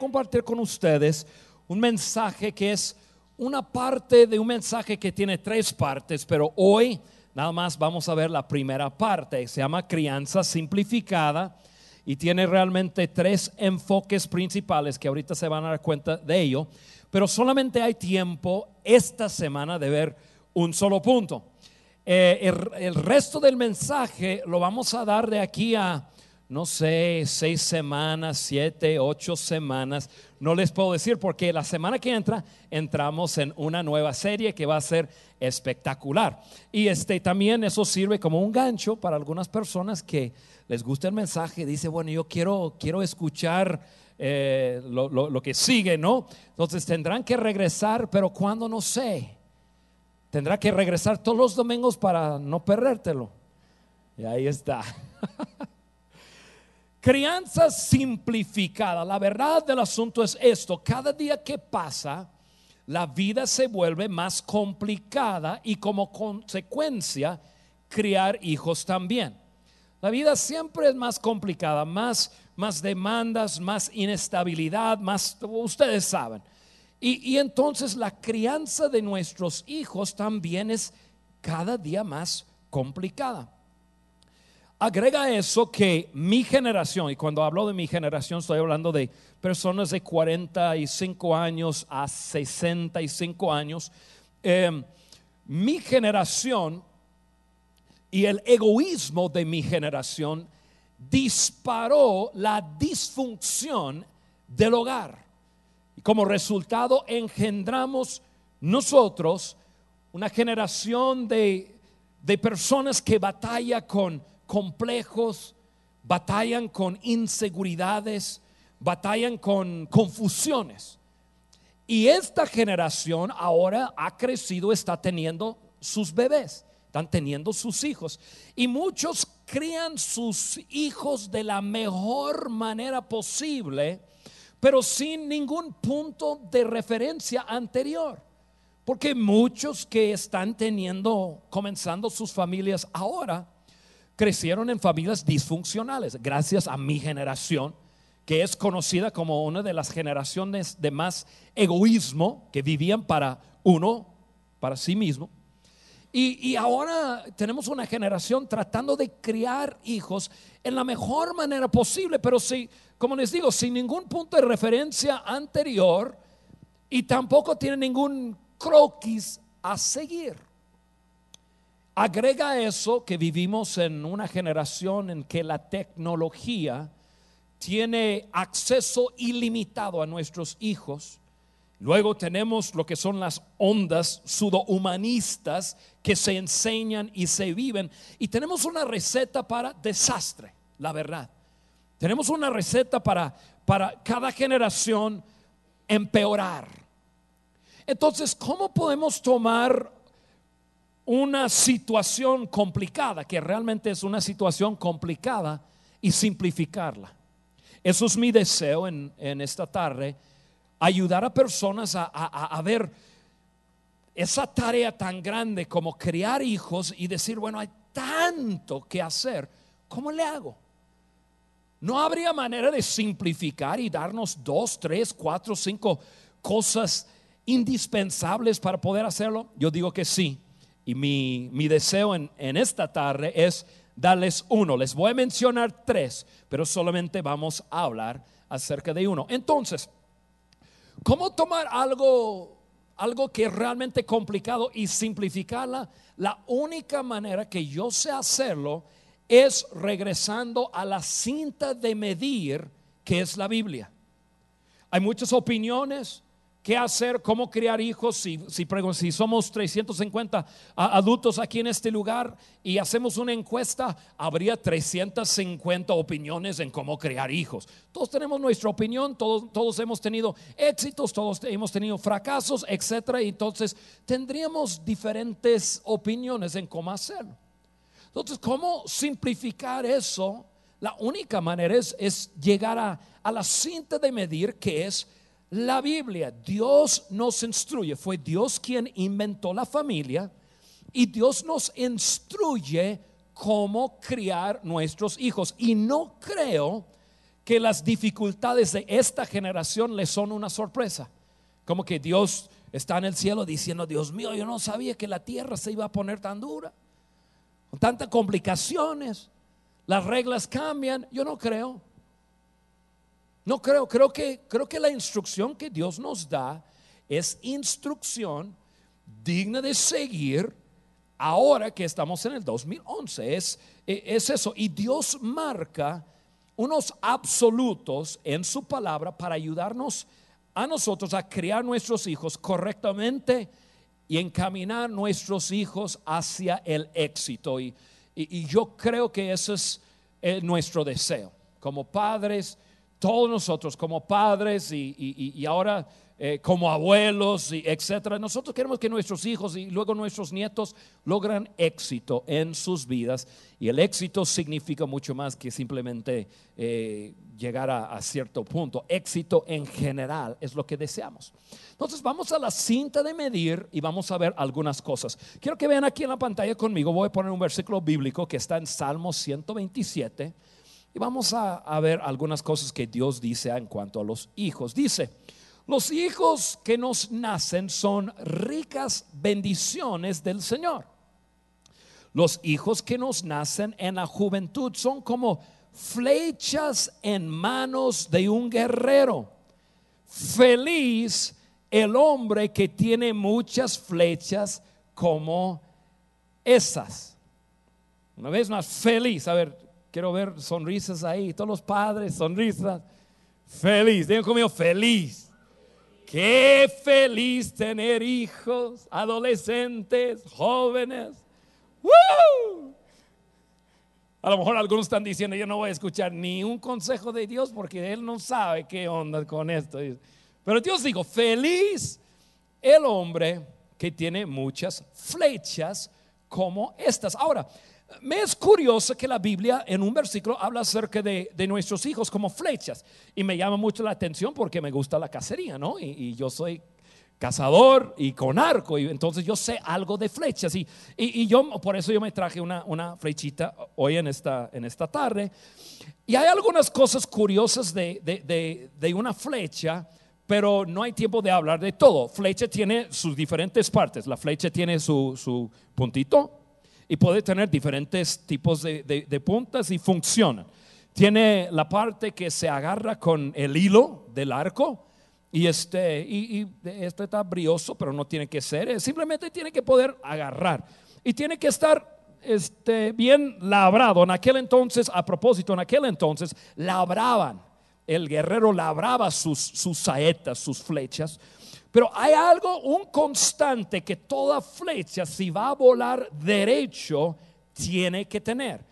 compartir con ustedes un mensaje que es una parte de un mensaje que tiene tres partes, pero hoy nada más vamos a ver la primera parte. Se llama crianza simplificada y tiene realmente tres enfoques principales que ahorita se van a dar cuenta de ello, pero solamente hay tiempo esta semana de ver un solo punto. Eh, el, el resto del mensaje lo vamos a dar de aquí a no sé, seis semanas, siete, ocho semanas. No les puedo decir porque la semana que entra entramos en una nueva serie que va a ser espectacular. Y este también eso sirve como un gancho para algunas personas que les gusta el mensaje. Dice, bueno, yo quiero, quiero escuchar eh, lo, lo que sigue, ¿no? Entonces tendrán que regresar, pero cuando no sé. Tendrá que regresar todos los domingos para no perdértelo. Y ahí está. Crianza simplificada. La verdad del asunto es esto. Cada día que pasa, la vida se vuelve más complicada y como consecuencia, criar hijos también. La vida siempre es más complicada, más, más demandas, más inestabilidad, más, ustedes saben. Y, y entonces la crianza de nuestros hijos también es cada día más complicada. Agrega eso que mi generación, y cuando hablo de mi generación estoy hablando de personas de 45 años a 65 años, eh, mi generación y el egoísmo de mi generación disparó la disfunción del hogar. Y como resultado engendramos nosotros una generación de, de personas que batalla con complejos, batallan con inseguridades, batallan con confusiones. Y esta generación ahora ha crecido, está teniendo sus bebés, están teniendo sus hijos. Y muchos crían sus hijos de la mejor manera posible, pero sin ningún punto de referencia anterior. Porque muchos que están teniendo, comenzando sus familias ahora, crecieron en familias disfuncionales, gracias a mi generación, que es conocida como una de las generaciones de más egoísmo, que vivían para uno, para sí mismo. Y, ahora tenemos una generación tratando de criar hijos en la mejor manera posible, pero si, como les digo, sin ningún punto de referencia anterior y tampoco tiene ningún croquis a seguir. Agrega eso que vivimos en una generación en que la tecnología tiene acceso ilimitado a nuestros hijos. Luego tenemos lo que son las ondas sudohumanistas que se enseñan y se viven. Y tenemos una receta para desastre, la verdad. Tenemos una receta para, para cada generación empeorar. Entonces, ¿cómo podemos tomar una situación complicada, que realmente es una situación complicada, y simplificarla. Eso es mi deseo en, esta tarde, ayudar a personas a, a, ver esa tarea tan grande como criar hijos y decir, bueno, hay tanto que hacer, ¿cómo le hago? ¿No habría manera de simplificar y darnos dos, tres, cuatro, cinco cosas indispensables para poder hacerlo? Yo digo que sí. Y mi, deseo en, en esta tarde es darles uno. Les voy a mencionar tres, pero solamente vamos a hablar acerca de uno. Entonces, ¿cómo tomar algo, algo que es realmente complicado y simplificarla? La única manera que yo sé hacerlo es regresando a la cinta de medir que es la Biblia. Hay muchas opiniones, qué hacer, cómo criar hijos. Si, si, si somos 350 adultos aquí en este lugar y hacemos una encuesta, habría 350 opiniones en cómo criar hijos. Todos tenemos nuestra opinión, todos, todos hemos tenido éxitos, todos hemos tenido fracasos, etcétera. Entonces tendríamos diferentes opiniones en cómo hacerlo. Entonces, ¿cómo simplificar eso? La única manera es, es llegar a, a la cinta de medir que es la Biblia. Dios nos instruye, fue Dios quien inventó la familia y Dios nos instruye cómo criar nuestros hijos. Y no creo que las dificultades de esta generación le son una sorpresa. Como que Dios está en el cielo diciendo, Dios mío, yo no sabía que la tierra se iba a poner tan dura, con tantas complicaciones, las reglas cambian, yo no creo. No creo, creo que, creo que la instrucción que Dios nos da es instrucción digna de seguir ahora que estamos en el 2011. Es, es eso. Y Dios marca unos absolutos en su palabra para ayudarnos a nosotros a criar nuestros hijos correctamente y encaminar nuestros hijos hacia el éxito. Y, y, yo creo que eso es eh, nuestro deseo. Como padres, todos nosotros como padres y, ahora eh, como abuelos y etcétera. Nosotros queremos que nuestros hijos y luego nuestros nietos logran éxito en sus vidas. Y el éxito significa mucho más que simplemente eh, llegar a, a, cierto punto. Éxito en general es lo que deseamos. Entonces vamos a la cinta de medir y vamos a ver algunas cosas. Quiero que vean aquí en la pantalla conmigo. Voy a poner un versículo bíblico que está en Salmo 127. Y vamos a, ver algunas cosas que Dios dice en cuanto a los hijos. Dice, los hijos que nos nacen son ricas bendiciones del Señor. Los hijos que nos nacen en la juventud son como flechas en manos de un guerrero. Feliz el hombre que tiene muchas flechas como esas. Una vez más, feliz. A ver, quiero ver sonrisas ahí. Todos los padres, sonrisas. Feliz. Digan conmigo, feliz. Qué feliz tener hijos, adolescentes, jóvenes. A lo mejor algunos están diciendo, yo no voy a escuchar ni un consejo de Dios porque Él no sabe qué onda con esto. Pero Dios dijo, feliz el hombre que tiene muchas flechas como estas. Ahora, me es curioso que la Biblia en un versículo habla acerca de, nuestros hijos como flechas y me llama mucho la atención porque me gusta la cacería, ¿no? Y, yo soy cazador y con arco y entonces yo sé algo de flechas y, y, yo por eso yo me traje una, una, flechita hoy en esta, en esta tarde y hay algunas cosas curiosas de, de, de una flecha pero no hay tiempo de hablar de todo. Flecha tiene sus diferentes partes. La flecha tiene su, su puntito, y puede tener diferentes tipos de, puntas y funcionan. Tiene la parte que se agarra con el hilo del arco y este, y, este está brioso, pero no tiene que ser, simplemente tiene que poder agarrar y tiene que estar este, bien labrado. En aquel entonces, a propósito, en aquel entonces labraban, el guerrero labraba sus, sus saetas, sus flechas pero hay algo, un constante que toda flecha, si va a volar derecho, tiene que tener.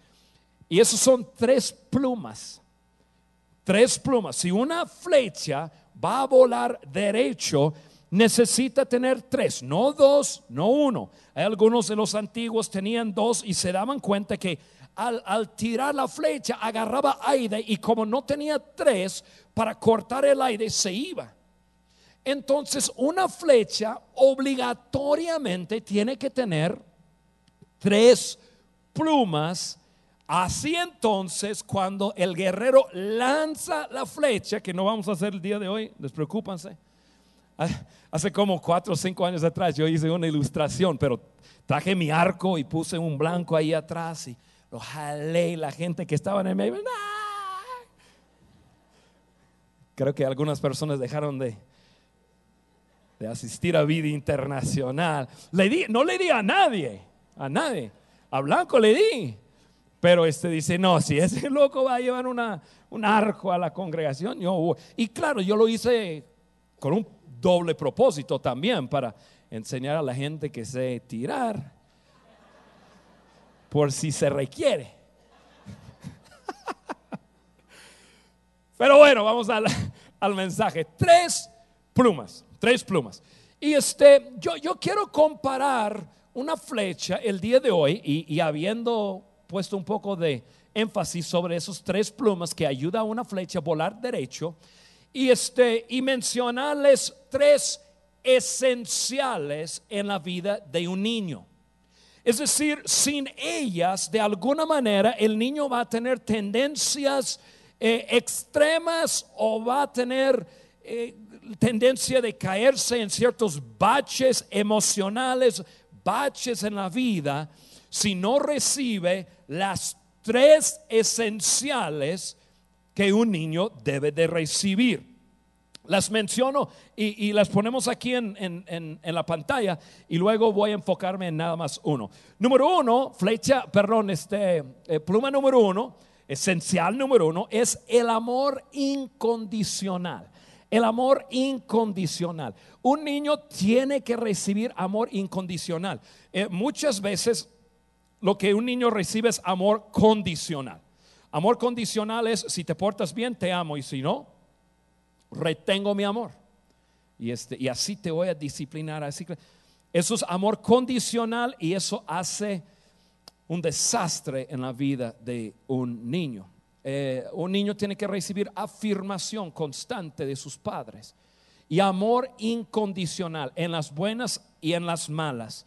Y esos son tres plumas. Tres plumas. Si una flecha va a volar derecho, necesita tener tres, no dos, no uno. Hay algunos de los antiguos tenían dos y se daban cuenta que al, tirar la flecha agarraba aire y como no tenía tres, para cortar el aire se iba. Entonces, una flecha obligatoriamente tiene que tener tres plumas. Así entonces, cuando el guerrero lanza la flecha, que no vamos a hacer el día de hoy, despreocúpanse. Ah, hace como cuatro o cinco años atrás yo hice una ilustración, pero traje mi arco y puse un blanco ahí atrás y lo jalé y la gente que estaba en el medio. Creo que algunas personas dejaron de, de asistir a vida internacional. Le di, no le di a nadie, a nadie. A Blanco le di. Pero este dice, no, si ese loco va a llevar una, un arco a la congregación, yo Y claro, yo lo hice con un doble propósito también para enseñar a la gente que sé tirar por si se requiere. Pero bueno, vamos al, al mensaje. Tres plumas tres plumas. Y este, yo, yo quiero comparar una flecha el día de hoy y, habiendo puesto un poco de énfasis sobre esos tres plumas que ayuda a una flecha a volar derecho y este y mencionarles tres esenciales en la vida de un niño. Es decir, sin ellas, de alguna manera, el niño va a tener tendencias eh, extremas o va a tener eh, tendencia de caerse en ciertos baches emocionales, baches en la vida, si no recibe las tres esenciales que un niño debe de recibir. Las menciono y, las ponemos aquí en, la pantalla y luego voy a enfocarme en nada más uno. Número uno, flecha, perdón, este, eh, pluma número uno, esencial número uno, es el amor incondicional. El amor incondicional. Un niño tiene que recibir amor incondicional. Eh, muchas veces lo que un niño recibe es amor condicional. Amor condicional es si te portas bien, te amo y si no, retengo mi amor. Y, este, y así te voy a disciplinar. Así eso es amor condicional y eso hace un desastre en la vida de un niño. Eh, un niño tiene que recibir afirmación constante de sus padres y amor incondicional en las buenas y en las malas.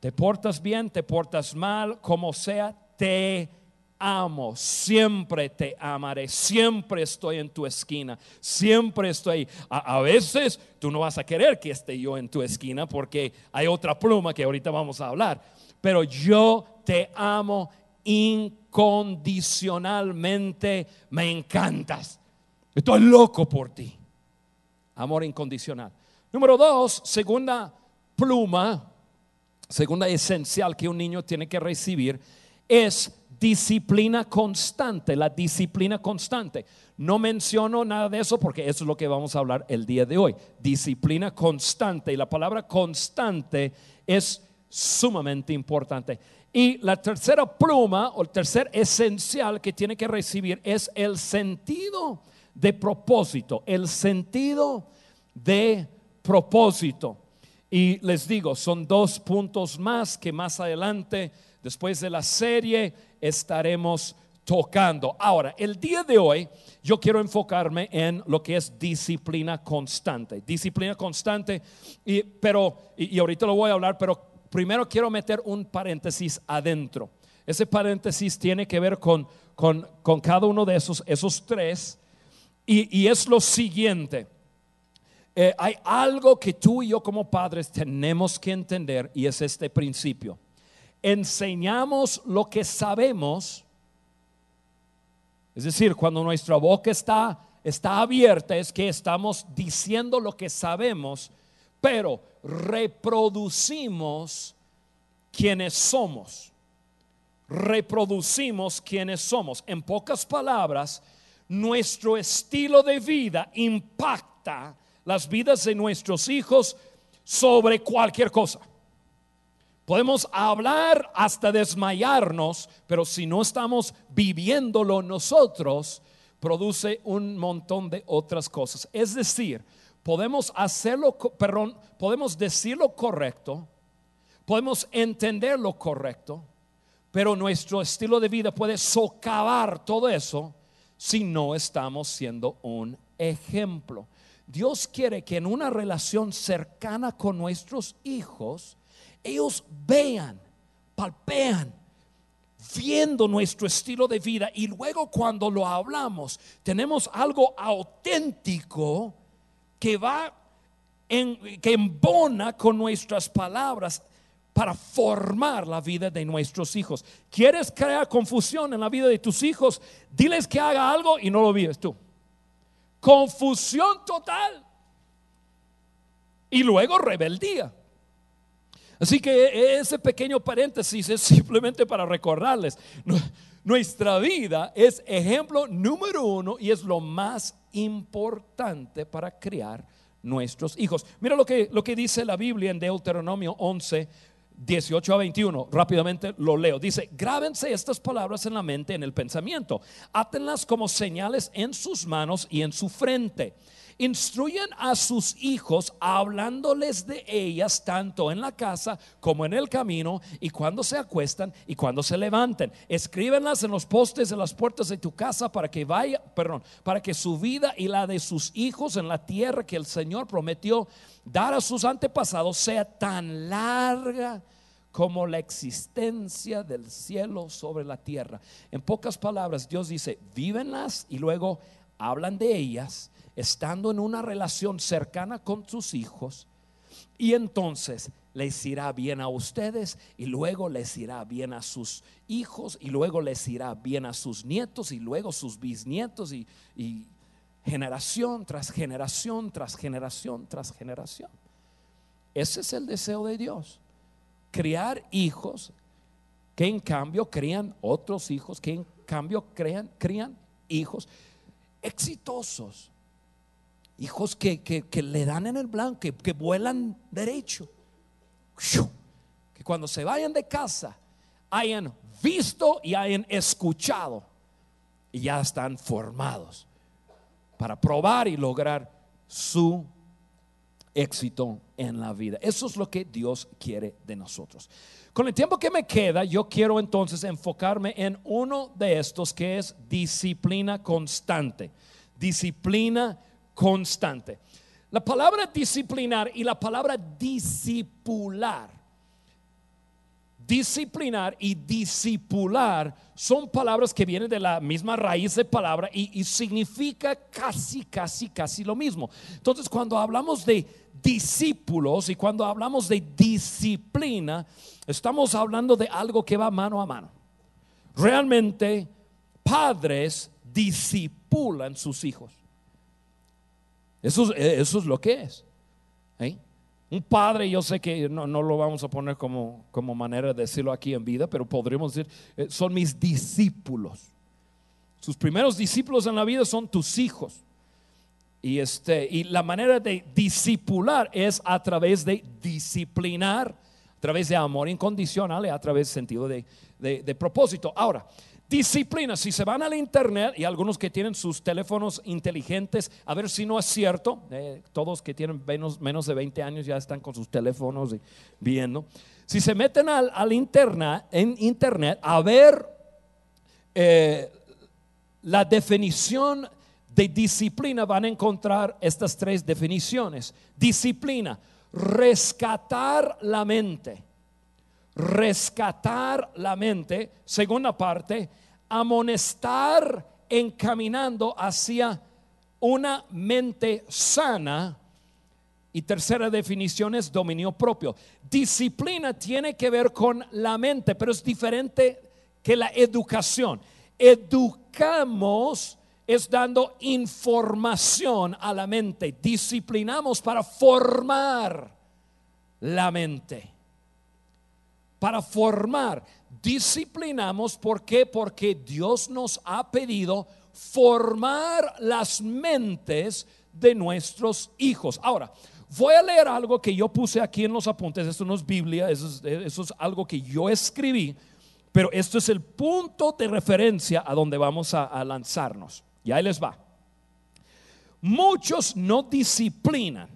Te portas bien, te portas mal, como sea, te amo, siempre te amaré, siempre estoy en tu esquina, siempre estoy. A, a, veces tú no vas a querer que esté yo en tu esquina porque hay otra pluma que ahorita vamos a hablar, pero yo te amo incondicionalmente, me encantas. Estoy loco por ti. Amor incondicional. Número dos, segunda pluma, segunda esencial que un niño tiene que recibir es disciplina constante, la disciplina constante. No menciono nada de eso porque eso es lo que vamos a hablar el día de hoy. Disciplina constante. Y la palabra constante es sumamente importante. Y la tercera pluma o el tercer esencial que tiene que recibir es el sentido de propósito, el sentido de propósito. Y les digo, son dos puntos más que más adelante, después de la serie, estaremos tocando. Ahora, el día de hoy yo quiero enfocarme en lo que es disciplina constante. Disciplina constante, y, pero, y, ahorita lo voy a hablar, pero primero quiero meter un paréntesis adentro. Ese paréntesis tiene que ver con, con, cada uno de esos, esos tres. Y, y es lo siguiente. Eh, hay algo que tú y yo como padres tenemos que entender y es este principio enseñamos lo que sabemos, es decir, cuando nuestra boca está, está abierta, es que estamos diciendo lo que sabemos, pero reproducimos quienes somos. Reproducimos quienes somos. En pocas palabras, nuestro estilo de vida impacta las vidas de nuestros hijos sobre cualquier cosa. Podemos hablar hasta desmayarnos, pero si no estamos viviéndolo nosotros, produce un montón de otras cosas. Es decir, podemos hacerlo, perdón, podemos decir lo correcto, podemos entender lo correcto, pero nuestro estilo de vida puede socavar todo eso si no estamos siendo un ejemplo. Dios quiere que en una relación cercana con nuestros hijos, ellos vean, palpean, viendo nuestro estilo de vida y luego cuando lo hablamos tenemos algo auténtico que va en, que embona con nuestras palabras para formar la vida de nuestros hijos. ¿Quieres crear confusión en la vida de tus hijos? Diles que haga algo y no lo vives tú. Confusión total. Y luego rebeldía. Así que ese pequeño paréntesis es simplemente para recordarles, nuestra vida es ejemplo número uno y es lo más importante para criar nuestros hijos. Mira lo que, lo que dice la Biblia en Deuteronomio 11, 18 a 21, rápidamente lo leo. Dice, grábense estas palabras en la mente, en el pensamiento, átenlas como señales en sus manos y en su frente Instruyen a sus hijos hablándoles de ellas tanto en la casa como en el camino y cuando se acuestan y cuando se levanten. Escríbenlas en los postes de las puertas de tu casa para que vaya, perdón, para que su vida y la de sus hijos en la tierra que el Señor prometió dar a sus antepasados sea tan larga como la existencia del cielo sobre la tierra. En pocas palabras, Dios dice, vívenlas y luego hablan de ellas, estando en una relación cercana con sus hijos, y entonces les irá bien a ustedes y luego les irá bien a sus hijos y luego les irá bien a sus nietos y luego sus bisnietos y, generación tras generación tras generación tras generación. Ese es el deseo de Dios. Criar hijos que en cambio crían otros hijos, que en cambio crean, crían hijos exitosos. Hijos que, que, le dan en el blanco, que, que vuelan derecho. Que cuando se vayan de casa hayan visto y hayan escuchado y ya están formados para probar y lograr su éxito en la vida. Eso es lo que Dios quiere de nosotros. Con el tiempo que me queda, yo quiero entonces enfocarme en uno de estos que es disciplina constante. Disciplina constante. La palabra disciplinar y la palabra discipular disciplinar y discipular son palabras que vienen de la misma raíz de palabra y, significa casi, casi, casi lo mismo. Entonces, cuando hablamos de discípulos y cuando hablamos de disciplina, estamos hablando de algo que va mano a mano. Realmente, padres discipulan sus hijos. Eso, eso es lo que es. ¿eh? Un padre, yo sé que no, lo vamos a poner como, como, manera de decirlo aquí en vida, pero podríamos decir, eh, son mis discípulos. Sus primeros discípulos en la vida son tus hijos. Y, este, y la manera de discipular es a través de disciplinar, a través de amor incondicional y a través de sentido de, de propósito. Ahora, Disciplina, si se van al internet y algunos que tienen sus teléfonos inteligentes, a ver si no es cierto, eh, todos que tienen menos, menos, de 20 años ya están con sus teléfonos y viendo. Si se meten al, internet, en internet a ver eh, la definición de disciplina, van a encontrar estas tres definiciones. Disciplina, rescatar la mente rescatar la mente. Segunda parte, amonestar encaminando hacia una mente sana. Y tercera definición es dominio propio. Disciplina tiene que ver con la mente, pero es diferente que la educación. Educamos es dando información a la mente. Disciplinamos para formar la mente. Para formar disciplinamos. ¿Por qué? Porque Dios nos ha pedido formar las mentes de nuestros hijos. Ahora, voy a leer algo que yo puse aquí en los apuntes. Esto no es Biblia, eso es, algo que yo escribí. Pero esto es el punto de referencia a donde vamos a, a lanzarnos. Y ahí les va. Muchos no disciplinan.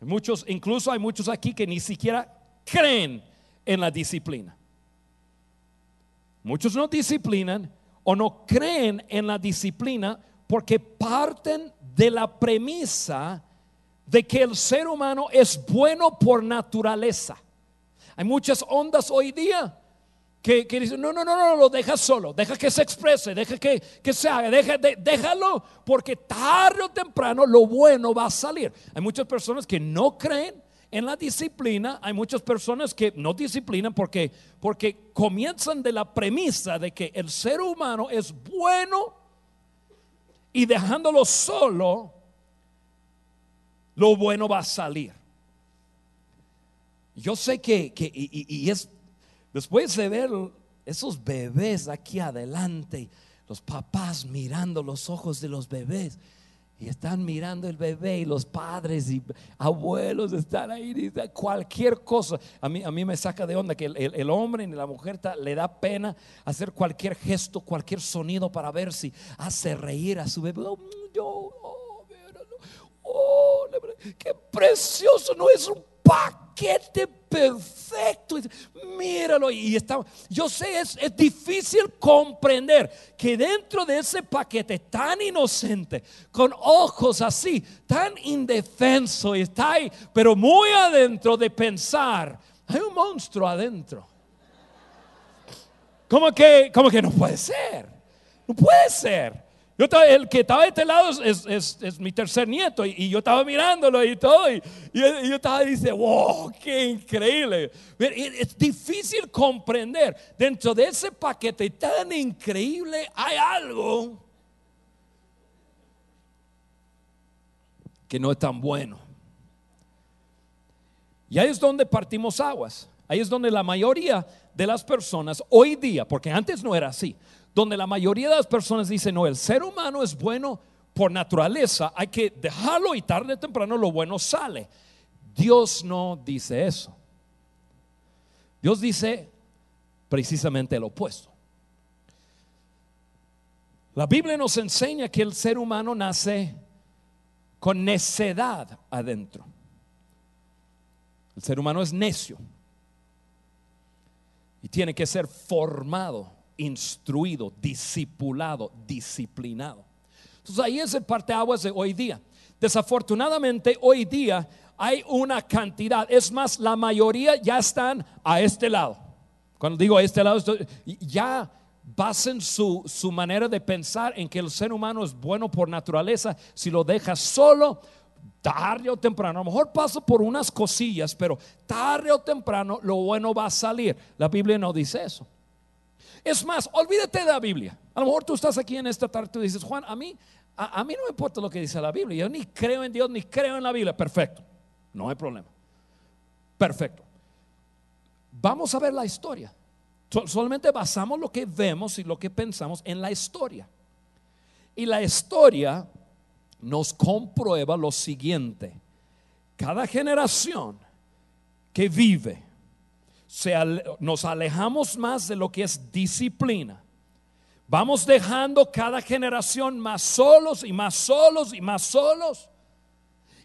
Muchos, incluso hay muchos aquí que ni siquiera creen en la disciplina. Muchos no disciplinan o no creen en la disciplina porque parten de la premisa de que el ser humano es bueno por naturaleza. Hay muchas ondas hoy día que, dicen, no, no, no, no, lo deja solo, deja que se exprese, deja que, que se haga, deja, déjalo, porque tarde o temprano lo bueno va a salir. Hay muchas personas que no creen en la disciplina hay muchas personas que no disciplinan porque, porque comienzan de la premisa de que el ser humano es bueno y dejándolo solo, lo bueno va a salir. Yo sé que, y, es después de ver esos bebés aquí adelante, los papás mirando los ojos de los bebés, y están mirando el bebé y los padres y abuelos están ahí. Y cualquier cosa. A mí, a mí me saca de onda que el, hombre y la mujer le da pena hacer cualquier gesto, cualquier sonido para ver si hace reír a su bebé. Oh, oh, oh, qué precioso, no es un paquete perfecto. Míralo. Y está, yo sé, es, es difícil comprender que dentro de ese paquete tan inocente, con ojos así, tan indefenso, está ahí, pero muy adentro de pensar hay un monstruo adentro. Como que, como que no puede ser. No puede ser. Yo el que estaba de este lado es, mi tercer nieto y, yo estaba mirándolo y todo y, yo estaba diciendo, wow, qué increíble. Es difícil comprender. Dentro de ese paquete tan increíble hay algo que no es tan bueno. Y ahí es donde partimos aguas. Ahí es donde la mayoría de las personas hoy día, porque antes no era así, donde la mayoría de las personas dicen, no, el ser humano es bueno por naturaleza, hay que dejarlo y tarde o temprano lo bueno sale. Dios no dice eso. Dios dice precisamente el opuesto. La Biblia nos enseña que el ser humano nace con necedad adentro. El ser humano es necio y tiene que ser formado instruido, discipulado, disciplinado. Entonces ahí es el parteaguas de hoy día. Desafortunadamente hoy día hay una cantidad, es más, la mayoría ya están a este lado. Cuando digo a este lado, ya basen su, su manera de pensar en que el ser humano es bueno por naturaleza si lo deja solo tarde o temprano, a lo mejor pasa por unas cosillas, pero tarde o temprano lo bueno va a salir. La Biblia no dice eso. Es más, olvídate de la Biblia. A lo mejor tú estás aquí en esta tarde y dices, Juan, a mí, a, mí no me importa lo que dice la Biblia. Yo ni creo en Dios, ni creo en la Biblia. Perfecto. No hay problema. Perfecto. Vamos a ver la historia. Solamente basamos lo que vemos y lo que pensamos en la historia. Y la historia nos comprueba lo siguiente. Cada generación que vive nos alejamos más de lo que es disciplina. Vamos dejando cada generación más solos y más solos y más solos.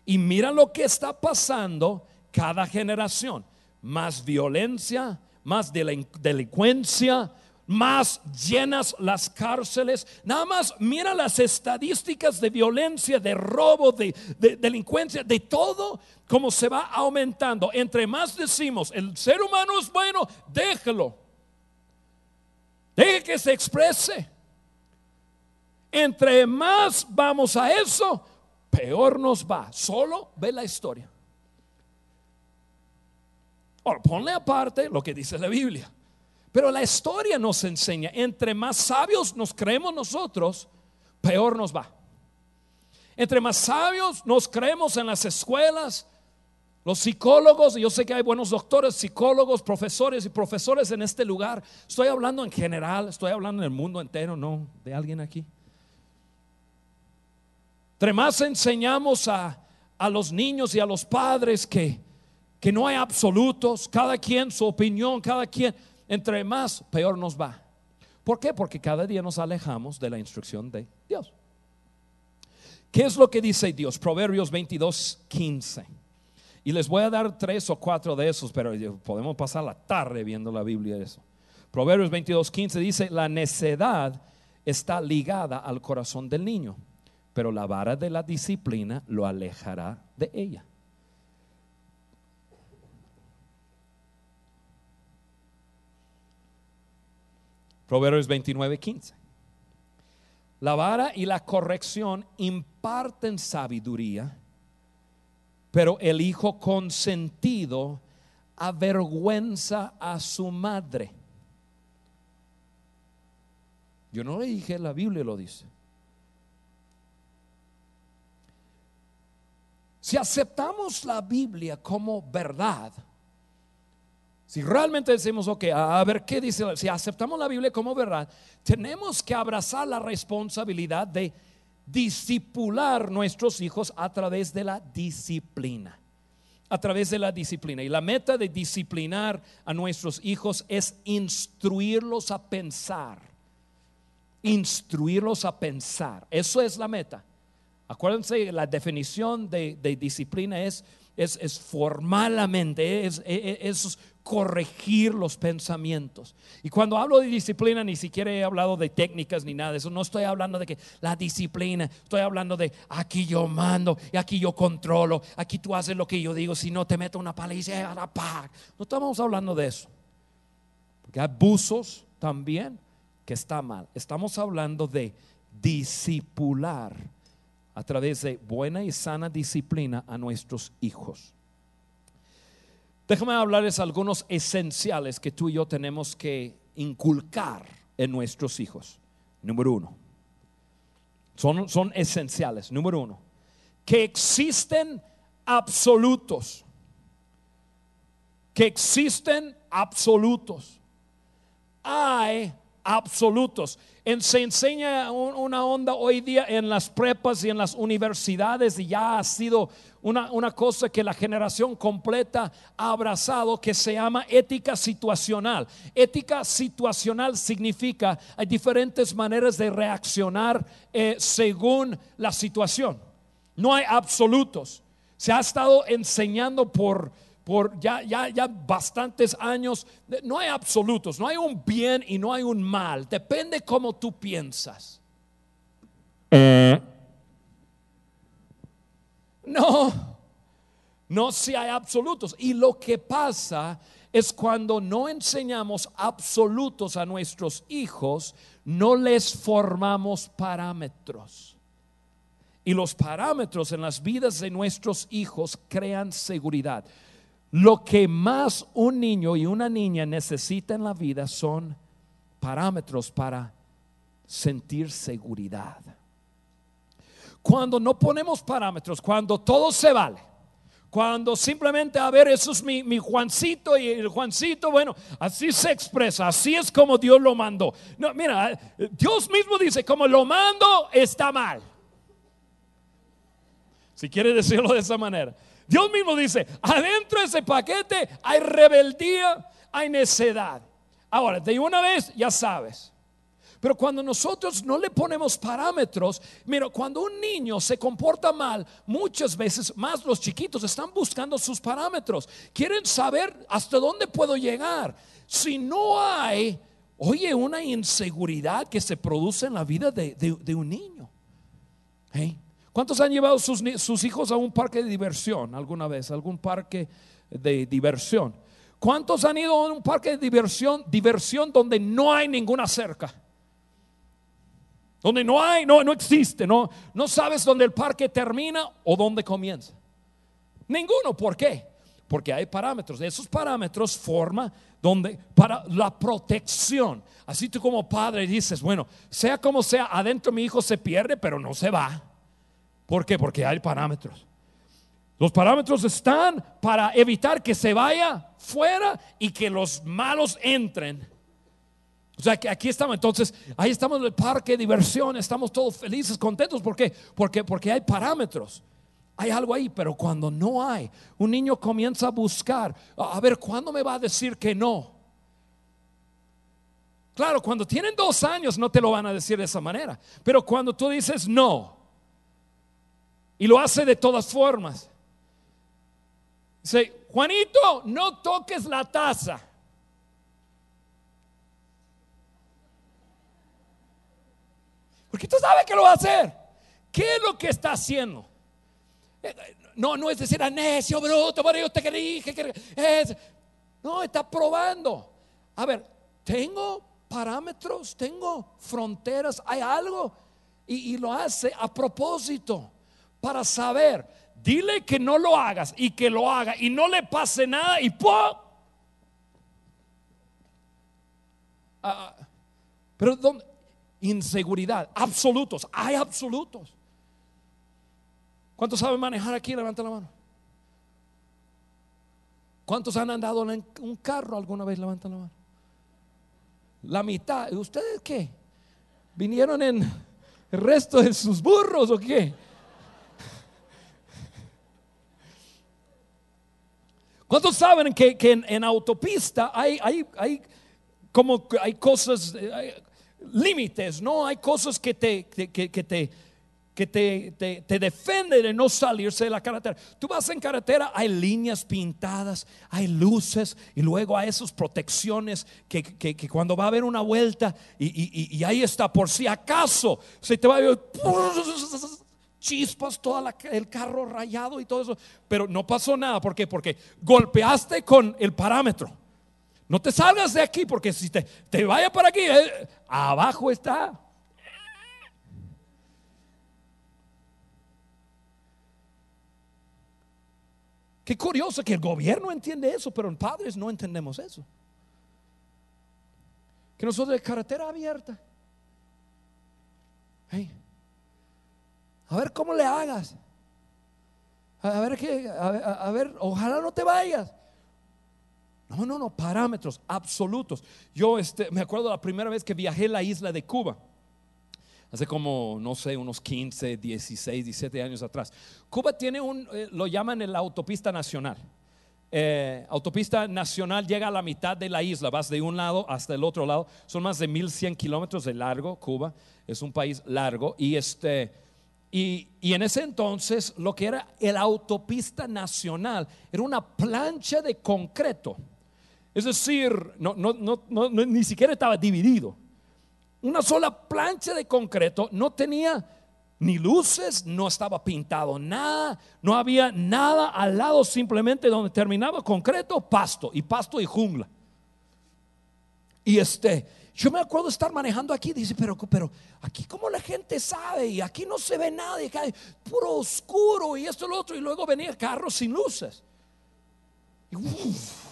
Y mira lo que está pasando cada generación. Más violencia, más delincuencia, más llenas las cárceles. Nada más mira las estadísticas de violencia, de robo, de, delincuencia, de todo, como se va aumentando. Entre más decimos, el ser humano es bueno, déjelo. Deje que se exprese. Entre más vamos a eso, peor nos va. Solo ve la historia. Ahora, ponle aparte lo que dice la Biblia. Pero la historia nos enseña, entre más sabios nos creemos nosotros, peor nos va. Entre más sabios nos creemos en las escuelas, los psicólogos, y yo sé que hay buenos doctores, psicólogos, profesores y profesores en este lugar. Estoy hablando en general, estoy hablando en el mundo entero, no de alguien aquí. Entre más enseñamos a, a los niños y a los padres que, que no hay absolutos, cada quien su opinión, cada quien entre más, peor nos va. ¿Por qué? Porque cada día nos alejamos de la instrucción de Dios. ¿Qué es lo que dice Dios? Proverbios 22, 15. Y les voy a dar tres o cuatro de esos, pero podemos pasar la tarde viendo la Biblia eso. Proverbios 22, 15 dice, la necedad está ligada al corazón del niño, pero la vara de la disciplina lo alejará de ella. Proverbios 29, 15. La vara y la corrección imparten sabiduría, pero el hijo consentido avergüenza a su madre. Yo no le dije, la Biblia lo dice. Si aceptamos la Biblia como verdad, si realmente decimos, ok, a ver qué dice, si aceptamos la Biblia como verdad, tenemos que abrazar la responsabilidad de disipular nuestros hijos a través de la disciplina. A través de la disciplina. Y la meta de disciplinar a nuestros hijos es instruirlos a pensar. Instruirlos a pensar. Eso es la meta. Acuérdense, la definición de, de disciplina es es, es formar la mente, es, es- es corregir los pensamientos. Y cuando hablo de disciplina, ni siquiera he hablado de técnicas ni nada de eso. No estoy hablando de que la disciplina, estoy hablando de aquí yo mando y aquí yo controlo, aquí tú haces lo que yo digo, si no te meto una paliza, pa. No estamos hablando de eso. Porque abusos también que está mal. Estamos hablando de discipular a través de buena y sana disciplina a nuestros hijos. Déjame hablarles algunos esenciales que tú y yo tenemos que inculcar en nuestros hijos. Número uno, son, son esenciales. Número uno, que existen absolutos. Que existen absolutos hay absolutos. En- se enseña un- una onda hoy día en las prepas y en las universidades y ya ha sido una, una cosa que la generación completa ha abrazado que se llama ética situacional. Ética situacional significa hay diferentes maneras de reaccionar eh, según la situación. No hay absolutos. Se ha estado enseñando por, por ya, ya, ya bastantes años. No hay absolutos, no hay un bien y no hay un mal. Depende cómo tú piensas. No, no si hay absolutos. Y lo que pasa es cuando no enseñamos absolutos a nuestros hijos, no les formamos parámetros. Y los parámetros en las vidas de nuestros hijos crean seguridad. Lo que más un niño y una niña necesita en la vida son parámetros para sentir seguridad. Cuando no ponemos parámetros, cuando todo se vale, cuando simplemente, a ver, eso es mi, mi Juancito y el Juancito, bueno, así se expresa, así es como Dios lo mandó. No, mira, Dios mismo dice, como lo mando, está mal. Si quiere decirlo de esa manera. Dios mismo dice, adentro de ese paquete hay rebeldía, hay necedad. Ahora, de una vez ya sabes. Pero cuando nosotros no le ponemos parámetros, mira, cuando un niño se comporta mal, muchas veces más los chiquitos están buscando sus parámetros. Quieren saber hasta dónde puedo llegar. Si no hay, oye, una inseguridad que se produce en la vida de, de- un niño. ¿Eh? ¿Cuántos han llevado sus, hijos a un parque de diversión alguna vez? ¿Algún parque de diversión? ¿Cuántos han ido a un parque de diversión, diversión donde no hay ninguna cerca? Donde no hay, no, no existe, no, no sabes dónde el parque termina o dónde comienza. Ninguno, ¿por qué? Porque hay parámetros. Esos parámetros forman donde para la protección. Así tú como padre dices, bueno, sea como sea, adentro mi hijo se pierde, pero no se va. ¿Por qué? Porque hay parámetros. Los parámetros están para evitar que se vaya fuera y que los malos entren. O sea que aquí estamos, entonces, ahí estamos en el parque de diversión, estamos todos felices, contentos. ¿Por qué? Porque, porque hay parámetros. Hay algo ahí, pero cuando no hay, un niño comienza a buscar, a ver, ¿cuándo me va a decir que no? Claro, cuando tienen dos años no te lo van a decir de esa manera, pero cuando tú dices no, y lo hace de todas formas, dice, Juanito, no toques la taza. Porque tú sabes que lo va a hacer. ¿Qué es lo que está haciendo? Eh, No, no es decir a necio, bruto, pero yo te dije que es. No, está probando. A ver, tengo parámetros, tengo fronteras, hay algo. Y, y lo hace a propósito para saber. Dile que no lo hagas y que lo haga y no le pase nada y ¡pum! Ah, pero ¿dónde? inseguridad, absolutos, hay absolutos. ¿Cuántos saben manejar aquí? Levanta la mano. ¿Cuántos han andado en un carro alguna vez? Levanta la mano. La mitad. ¿Ustedes qué? ¿Vinieron en el resto de sus burros o qué? ¿Cuántos saben que, en, autopista hay, hay, hay como hay cosas, eh, límites, ¿no? Hay cosas que te, que, te, que te, te, defiende de no salirse de la carretera. Tú vas en carretera, hay líneas pintadas, hay luces y luego hay esas protecciones que, que- que cuando va a haber una vuelta y, y- y- ahí está, por si acaso se te va a ver chispas, todo el carro rayado y todo eso, pero no pasó nada. ¿Por qué? Porque golpeaste con el parámetro. No te salgas de aquí porque si te, te vaya para aquí, eh, abajo está. Qué curioso que el gobierno entiende eso, pero los padres no entendemos eso. Que nosotros de carretera abierta. A ver cómo le hagas. A ver qué, a, ver- a ver, ojalá no te vayas. No, no, no, parámetros absolutos. Yo este, me acuerdo la primera vez que viajé a la isla de Cuba. Hace como, no sé, unos 15, 16, 17 años atrás. Cuba tiene un, eh, lo llaman la autopista nacional. Eh, autopista nacional llega a la mitad de la isla, vas de un lado hasta el otro lado. Son más de 1100 kilómetros de largo. Cuba es un país largo. Y, este, y, en ese entonces, lo que era el autopista nacional era una plancha de concreto. Es decir, no, no, no- ni siquiera estaba dividido una sola plancha de concreto, no tenía ni luces, no estaba pintado nada, no había nada al lado, simplemente donde terminaba concreto, pasto, y pasto y jungla. Y este, yo me acuerdo estar manejando aquí, dice, pero, pero aquí como la gente sabe, y aquí no se ve nada, y hay puro oscuro, y esto y lo otro, y luego venía carros sin luces. Y, uf,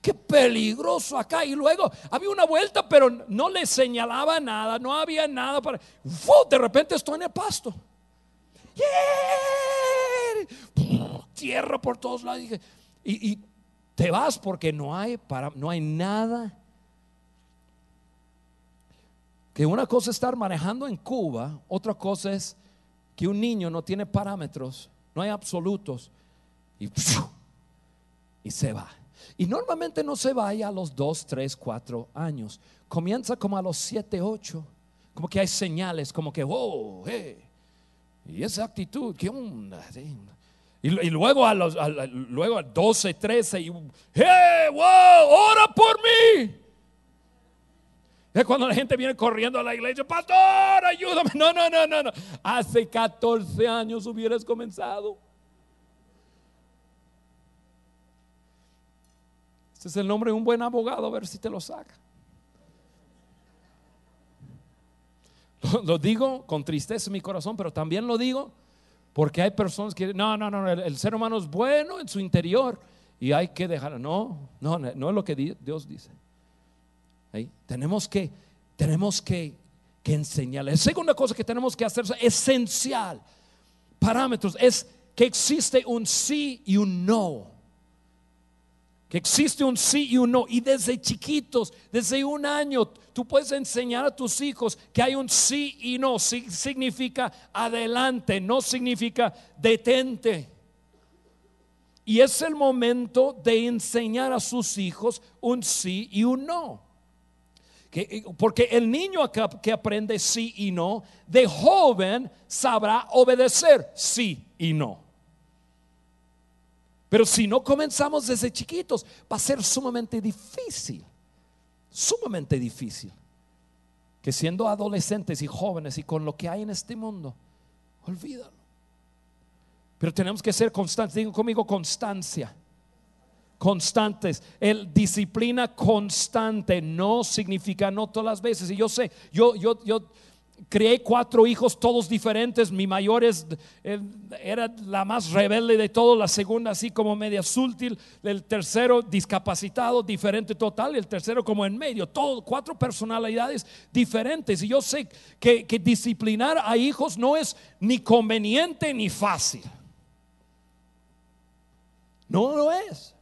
Qué peligroso acá. Y luego había una vuelta, pero no le señalaba nada, no había nada para. ¡Fu! De repente estoy en el pasto. ¡Yeah! Tierra por todos lados. Y, y te vas porque no hay, para, no hay nada. Que una cosa es estar manejando en Cuba, otra cosa es que un niño no tiene parámetros, no hay absolutos. Y, y se va. Y normalmente no se vaya a los 2, 3, 4 años. Comienza como a los 7, 8. Como que hay señales, como que, wow, hey. Y esa actitud, ¿qué onda? Y, luego a los luego a 12, 13, y, hey, wow, ora por mí. Es cuando la gente viene corriendo a la iglesia, pastor, ayúdame. No, no, no, no, no. Hace 14 años hubieras comenzado. Este es el nombre de un buen abogado, a ver si te lo saca. Lo, digo con tristeza en mi corazón, pero también lo digo porque hay personas que no, no, no, el, el ser humano es bueno en su interior y hay que dejarlo. No, no, no, es lo que di- Dios dice. Tenemos que, tenemos que, que enseñarle. La segunda cosa que tenemos que hacer, esencial, parámetros, es que existe un sí y un no que existe un sí y un no. Y desde chiquitos, desde un año, tú puedes enseñar a tus hijos que hay un sí y no. Sí significa adelante, no significa detente. Y es el momento de enseñar a sus hijos un sí y un no. Que- porque el niño que aprende sí y no, de joven sabrá obedecer sí y no. Pero si no comenzamos desde chiquitos, va a ser sumamente difícil, sumamente difícil. Que siendo adolescentes y jóvenes y con lo que hay en este mundo, olvídalo. Pero tenemos que ser constantes, digo conmigo constancia. Constantes, el disciplina constante no significa no todas las veces. Y yo sé, yo, yo, yo crié cuatro hijos, todos diferentes. Mi mayor es, era la más rebelde de todos, la segunda así como media sutil, el tercero discapacitado, diferente total, y el tercero como en medio, todos cuatro personalidades diferentes. Y yo sé que, que disciplinar a hijos no es ni conveniente ni fácil. No lo es.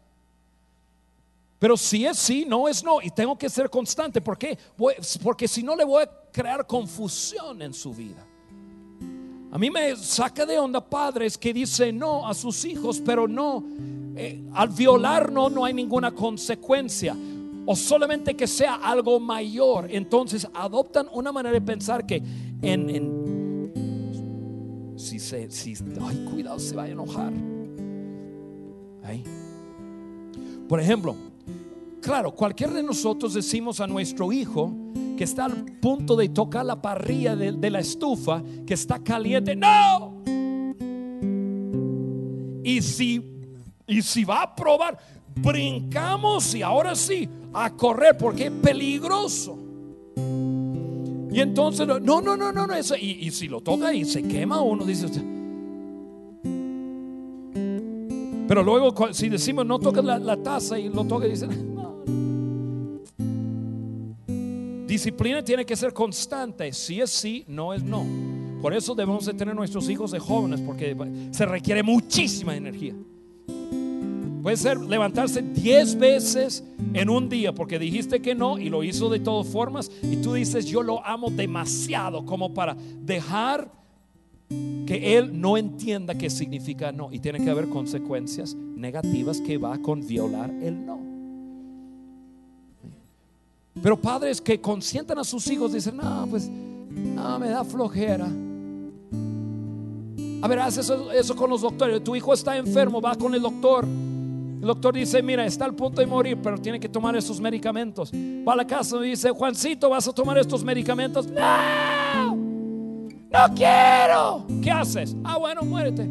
Pero si es sí, no es no. Y tengo que ser constante. ¿Por qué? Porque si no le voy a crear confusión en su vida. A mí me saca de onda padres que dicen no a sus hijos, pero no. eh, al violar no, no hay ninguna consecuencia. O solamente que sea algo mayor. Entonces adoptan una manera de pensar que en, en se, si, ay, cuidado, se va a enojar. Ahí. Por ejemplo, claro, cualquiera de nosotros decimos a nuestro hijo que está al punto de tocar la parrilla de, la estufa, que está caliente, no. Y si, y si va a probar, brincamos y ahora sí, a correr porque es peligroso. Y entonces, no, no, no, no, no, eso, y, si lo toca y se quema uno, dice usted. Pero luego, si decimos no toca la, la taza y lo toca, dice, Disciplina tiene que ser constante. Si es sí, no es no. Por eso debemos de tener nuestros hijos de jóvenes, porque se requiere muchísima energía. Puede ser levantarse 10 veces en un día porque dijiste que no y lo hizo de todas formas. Y tú dices, yo lo amo demasiado como para dejar que él no entienda qué significa no. Y tiene que haber consecuencias negativas que va con violar el no. Pero padres que consientan a sus hijos dicen, no, pues, no, me da flojera. A ver, haz eso, eso con los doctores. Tu hijo está enfermo, va con el doctor. El doctor dice, mira, está al punto de morir, pero tiene que tomar estos medicamentos. Va a la casa y dice, Juancito, ¿vas a tomar estos medicamentos? No, no quiero. ¿Qué haces? Ah, bueno, muérete.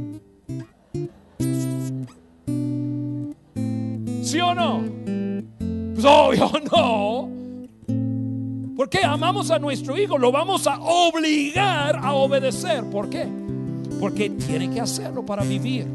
¿Sí o no? Pues obvio no. Porque amamos a nuestro hijo, lo vamos a obligar a obedecer. ¿Por qué? Porque tiene que hacerlo para vivir.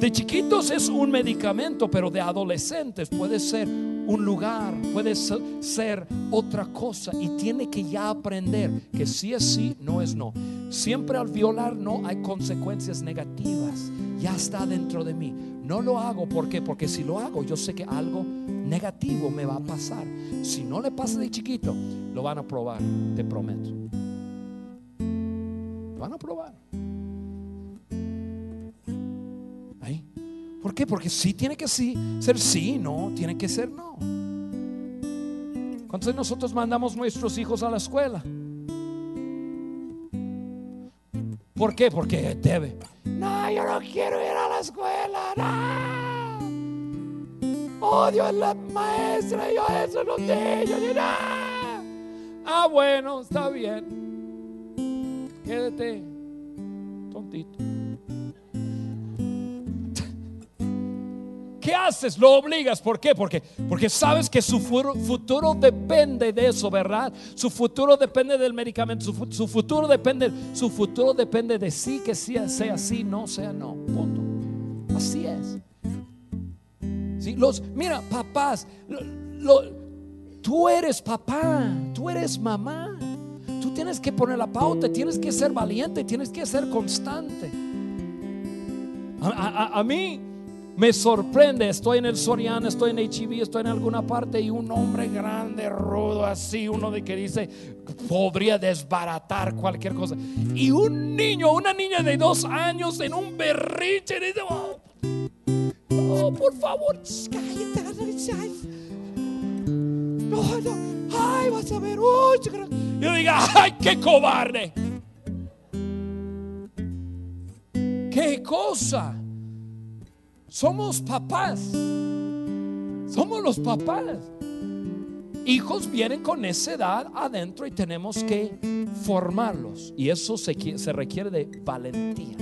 De chiquitos es un medicamento, pero de adolescentes puede ser un lugar, puede ser otra cosa y tiene que ya aprender que si es sí, no es no. Siempre al violar no hay consecuencias negativas. Ya está dentro de mí. No lo hago ¿por qué? Porque si lo hago, yo sé que algo negativo me va a pasar. Si no le pasa de chiquito, lo van a probar, te prometo. Lo van a probar. Ahí. ¿Por qué? Porque sí tiene que sí, ser sí, no, tiene que ser no. ¿Cuántos nosotros mandamos nuestros hijos a la escuela? ¿Por qué? Porque debe. No, yo no quiero ir a la escuela. No. Odio a la maestra. Yo eso no tengo. No. Ah, bueno, está bien. Quédate, tontito. ¿Qué haces? Lo obligas. ¿Por qué? Porque, porque sabes que su futuro, depende de eso, ¿verdad? Su futuro depende del medicamento. Su futuro depende, su futuro depende de sí, que sí, sea sí, no sea no. Punto. Así es. Los, mira, papás, tú eres papá, tú eres mamá. Tú tienes que poner la pauta, tienes que ser valiente, tienes que ser constante. A, mí me sorprende, estoy en el Soriana, estoy en HEB, estoy en alguna parte y un hombre grande, rudo, así, uno de que dice, podría desbaratar cualquier cosa. Y un niño, una niña de dos años en un berrinche, dice, oh, oh, por favor, cállate, no, no, ay, vas a ver, uy, chica". yo diga, ay, qué cobarde. ¿Qué cosa? Somos papás. Somos los papás. Hijos vienen con esa edad adentro y tenemos que formarlos. Y eso se, se requiere de valentía.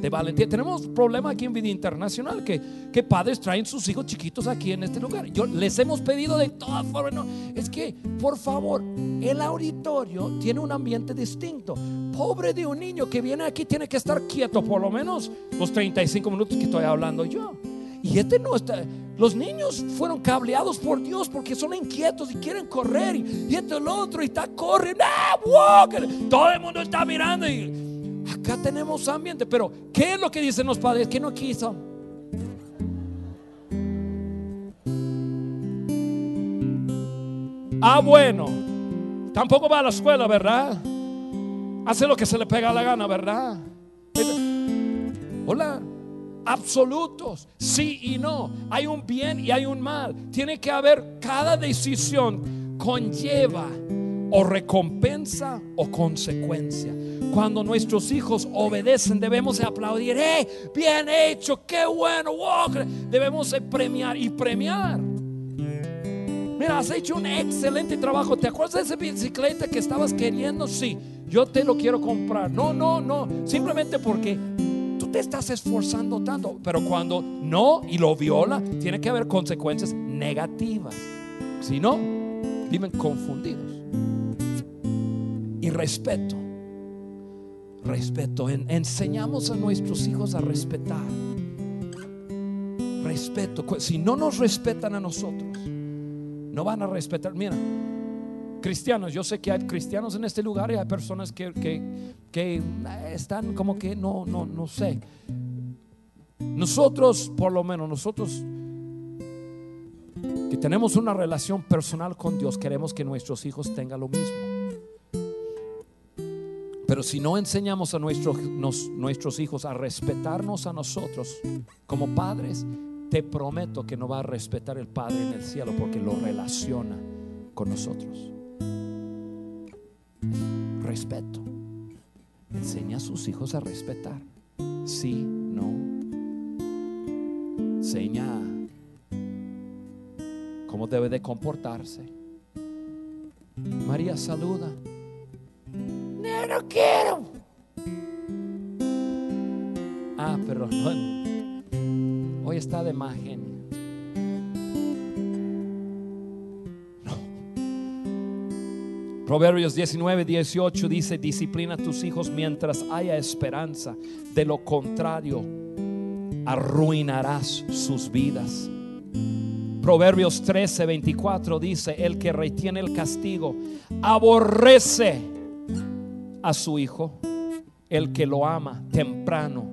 De valentía. Tenemos problema aquí en Vida Internacional que, que padres traen sus hijos chiquitos aquí en este lugar. Yo les hemos pedido de todas formas. no, es que, por favor, el auditorio tiene un ambiente distinto. Pobre de un niño que viene aquí, tiene que estar quieto por lo menos los 35 minutos que estoy hablando yo. Y este no está. Los niños fueron cableados por Dios porque son inquietos y quieren correr. Y, y el otro y está corriendo. ¡Ah, Todo el mundo está mirando. Y acá tenemos ambiente. Pero, ¿qué es lo que dicen los padres? Que no quiso. Ah, bueno. Tampoco va a la escuela, ¿verdad? Hace lo que se le pega la gana, ¿verdad? Hola. Absolutos, sí y no. Hay un bien y hay un mal. Tiene que haber, cada decisión conlleva o recompensa o consecuencia. Cuando nuestros hijos obedecen, debemos de aplaudir. ¡Eh! Bien hecho, qué bueno. Debemos de premiar y premiar. Mira, has hecho un excelente trabajo. ¿Te acuerdas de esa bicicleta que estabas queriendo? Sí, yo te lo quiero comprar. No, no, no. Simplemente porque tú te estás esforzando tanto. Pero cuando no y lo viola, tiene que haber consecuencias negativas. Si no, viven confundidos. Y respeto. Respeto. enseñamos a nuestros hijos a respetar. Respeto. Si no nos respetan a nosotros, no van a respetar. Mira, cristianos, yo sé que hay cristianos en este lugar y hay personas que, que, están como que no, no, no sé. Nosotros, por lo menos nosotros que tenemos una relación personal con Dios, queremos que nuestros hijos tengan lo mismo. Pero si no enseñamos a nuestros, nuestros hijos a respetarnos a nosotros como padres, te prometo que no va a respetar el Padre en el cielo porque lo relaciona con nosotros. Respeto. Enseña a sus hijos a respetar. Sí, no. Enseña cómo debe de comportarse. María saluda. No, no quiero. Ah, pero no, Hoy está de más Proverbios 19, 18 dice, disciplina a tus hijos mientras haya esperanza. De lo contrario, arruinarás sus vidas. Proverbios 13, 24 dice, el que retiene el castigo, aborrece a su hijo. El que lo ama temprano,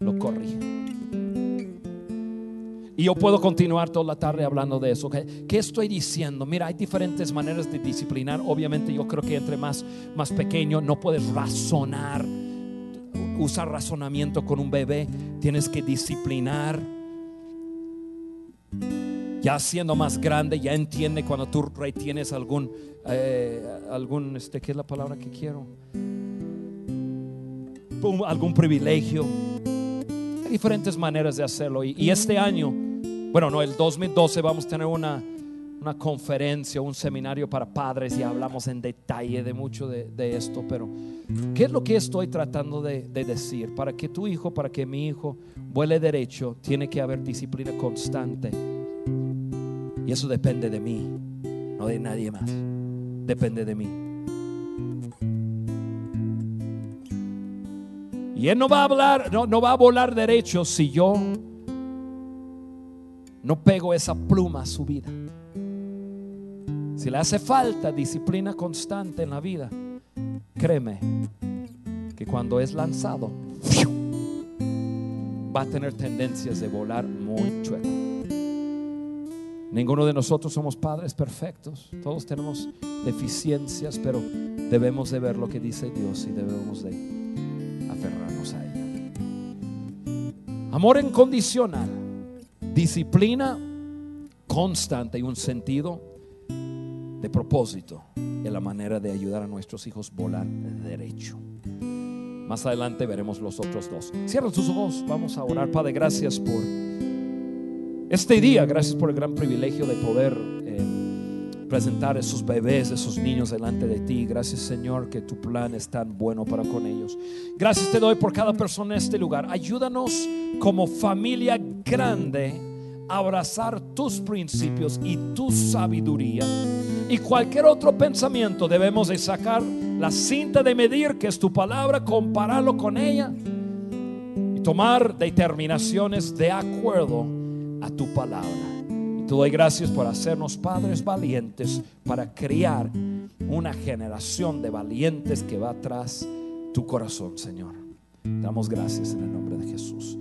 lo corrige. Y yo puedo continuar toda la tarde hablando de eso. ¿Qué estoy diciendo? Mira, hay diferentes maneras de disciplinar. Obviamente yo creo que entre más, más pequeño no puedes razonar, usar razonamiento con un bebé. Tienes que disciplinar. Ya siendo más grande, ya entiende cuando tú retienes algún, eh, algún, este, ¿qué es la palabra que quiero? algún privilegio. Hay diferentes maneras de hacerlo. y este año bueno, no, el 2012 vamos a tener una, una conferencia, un seminario para padres y hablamos en detalle de mucho de, esto, pero ¿qué es lo que estoy tratando de, de, decir? Para que tu hijo, para que mi hijo vuele derecho, tiene que haber disciplina constante. Y eso depende de mí, no de nadie más. Depende de mí. Y él no va a hablar, no, no va a volar derecho si yo no pego esa pluma a su vida. Si le hace falta disciplina constante en la vida, créeme que cuando es lanzado, va a tener tendencias de volar muy chueco. Ninguno de nosotros somos padres perfectos. Todos tenemos deficiencias, pero debemos de ver lo que dice Dios y debemos de aferrarnos a ella. Amor incondicional disciplina constante y un sentido de propósito en la manera de ayudar a nuestros hijos volar derecho. Más adelante veremos los otros dos. Cierra tus ojos, vamos a orar. Padre, gracias por este día, gracias por el gran privilegio de poder eh, presentar a esos bebés, esos niños delante de ti. Gracias Señor que tu plan es tan bueno para con ellos. Gracias te doy por cada persona en este lugar. Ayúdanos como familia grande abrazar tus principios y tu sabiduría. Y cualquier otro pensamiento debemos de sacar la cinta de medir, que es tu palabra, compararlo con ella y tomar determinaciones de acuerdo a tu palabra. Y te doy gracias por hacernos padres valientes para criar una generación de valientes que va tras tu corazón, Señor. Damos gracias en el nombre de Jesús.